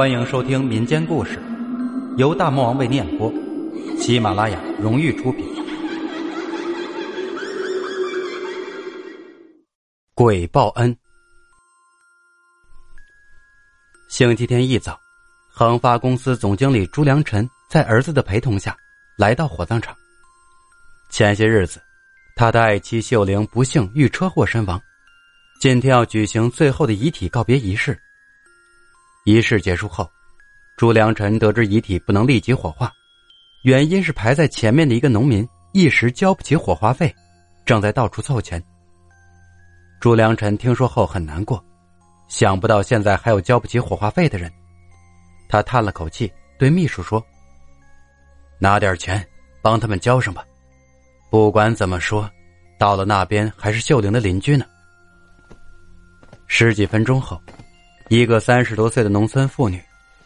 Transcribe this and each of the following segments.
欢迎收听民间故事，由大魔王为念播，喜马拉雅荣誉出品。鬼报恩。星期天一早，恒发公司总经理朱良辰在儿子的陪同下来到火葬场。前些日子，他的爱妻秀玲不幸遇车祸身亡，今天要举行最后的遗体告别仪式。仪式结束后，朱良辰得知遗体不能立即火化，原因是排在前面的一个农民一时交不起火化费，正在到处凑钱。朱良辰听说后很难过，想不到现在还有交不起火化费的人。他叹了口气，对秘书说：“拿点钱，帮他们交上吧。不管怎么说，到了那边还是秀玲的邻居呢。”十几分钟后。一个三十多岁的农村妇女，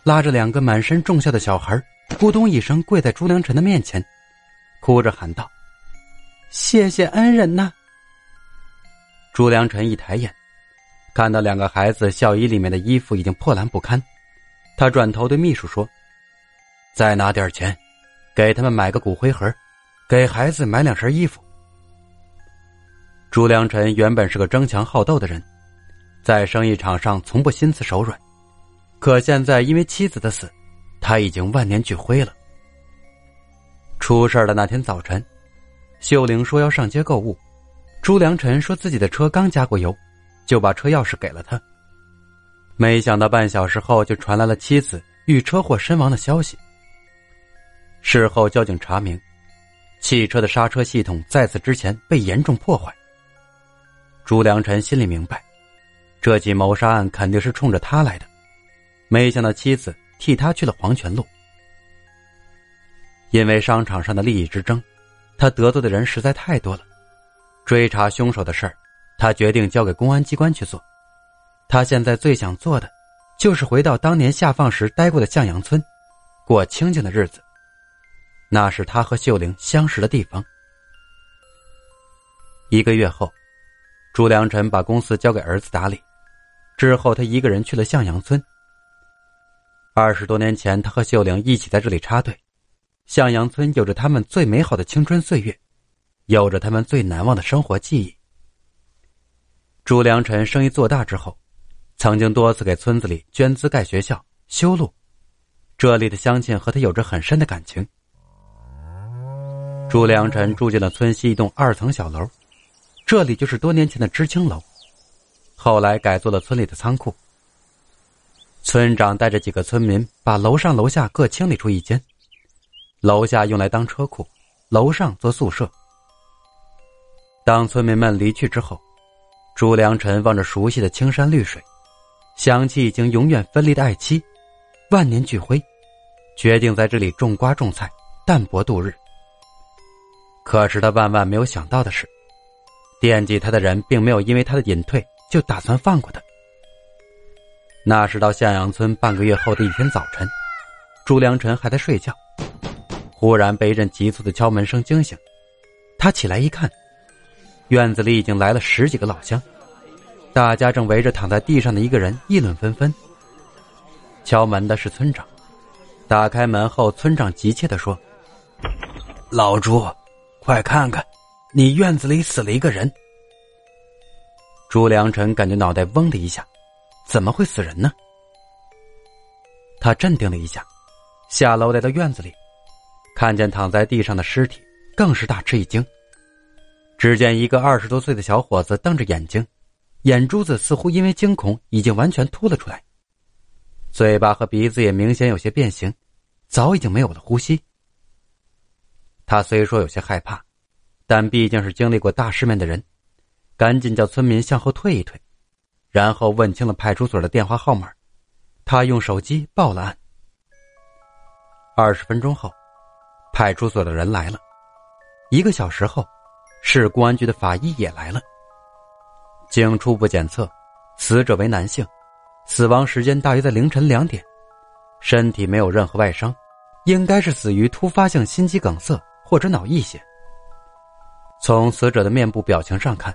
拉着两个满身重孝的小孩，咕咚一声跪在朱良辰的面前，哭着喊道：“谢谢恩人呐！”朱良辰一抬眼，看到两个孩子孝衣里面的衣服已经破烂不堪，他转头对秘书说：“再拿点钱，给他们买个骨灰盒，给孩子买两身衣服。”朱良辰原本是个争强好斗的人。在生意场上从不心慈手软，可现在因为妻子的死，他已经万年俱灰了。出事的那天早晨，秀玲说要上街购物，朱良辰说自己的车刚加过油，就把车钥匙给了他。没想到半小时后就传来了妻子遇车祸身亡的消息。事后交警查明，汽车的刹车系统在此之前被严重破坏。朱良辰心里明白。这起谋杀案肯定是冲着他来的，没想到妻子替他去了黄泉路。因为商场上的利益之争，他得罪的人实在太多了。追查凶手的事儿，他决定交给公安机关去做。他现在最想做的，就是回到当年下放时待过的向阳村，过清静的日子。那是他和秀玲相识的地方。一个月后，朱良辰把公司交给儿子打理。之后，他一个人去了向阳村。二十多年前，他和秀玲一起在这里插队。向阳村有着他们最美好的青春岁月，有着他们最难忘的生活记忆。朱良辰生意做大之后，曾经多次给村子里捐资盖学校、修路，这里的乡亲和他有着很深的感情。朱良辰住进了村西一栋二层小楼，这里就是多年前的知青楼。后来改做了村里的仓库。村长带着几个村民把楼上楼下各清理出一间，楼下用来当车库，楼上做宿舍。当村民们离去之后，朱良辰望着熟悉的青山绿水，想起已经永远分离的爱妻，万年俱灰，决定在这里种瓜种菜，淡泊度日。可是他万万没有想到的是，惦记他的人并没有因为他的隐退。就打算放过他。那是到向阳村半个月后的一天早晨，朱良辰还在睡觉，忽然被一阵急促的敲门声惊醒。他起来一看，院子里已经来了十几个老乡，大家正围着躺在地上的一个人议论纷纷。敲门的是村长，打开门后，村长急切的说：“老朱，快看看，你院子里死了一个人。”朱良辰感觉脑袋嗡的一下，怎么会死人呢？他镇定了一下，下楼来到院子里，看见躺在地上的尸体，更是大吃一惊。只见一个二十多岁的小伙子瞪着眼睛，眼珠子似乎因为惊恐已经完全凸了出来，嘴巴和鼻子也明显有些变形，早已经没有了呼吸。他虽说有些害怕，但毕竟是经历过大世面的人。赶紧叫村民向后退一退，然后问清了派出所的电话号码。他用手机报了案。二十分钟后，派出所的人来了。一个小时后，市公安局的法医也来了。经初步检测，死者为男性，死亡时间大约在凌晨两点，身体没有任何外伤，应该是死于突发性心肌梗塞或者脑溢血。从死者的面部表情上看。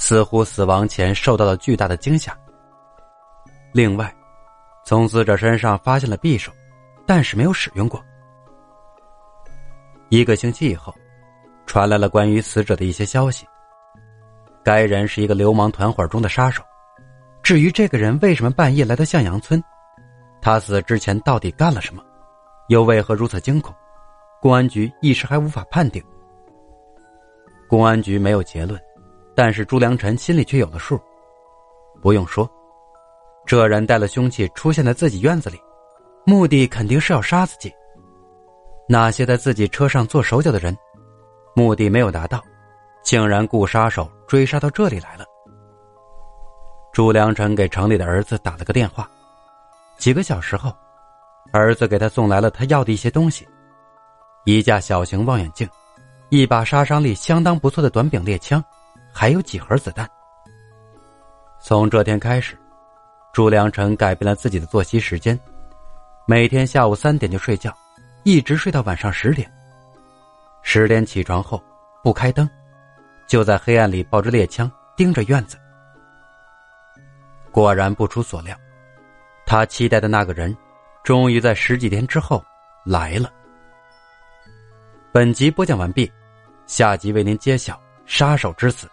似乎死亡前受到了巨大的惊吓。另外，从死者身上发现了匕首，但是没有使用过。一个星期以后，传来了关于死者的一些消息。该人是一个流氓团伙中的杀手。至于这个人为什么半夜来到向阳村，他死之前到底干了什么，又为何如此惊恐，公安局一时还无法判定。公安局没有结论，但是朱良辰心里却有了数。不用说，这人带了凶器出现在自己院子里，目的肯定是要杀自己。那些在自己车上做手脚的人，目的没有达到，竟然雇杀手追杀到这里来了。朱良辰给城里的儿子打了个电话，几个小时后，儿子给他送来了他要的一些东西：一架小型望远镜，一把杀伤力相当不错的短柄猎枪，还有几盒子弹。从这天开始，朱良辰改变了自己的作息时间，每天下午三点就睡觉，一直睡到晚上十点。十点起床后，不开灯，就在黑暗里抱着猎枪盯着院子。果然不出所料，他期待的那个人，终于在十几天之后来了。本集播讲完毕，下集为您揭晓杀手之死。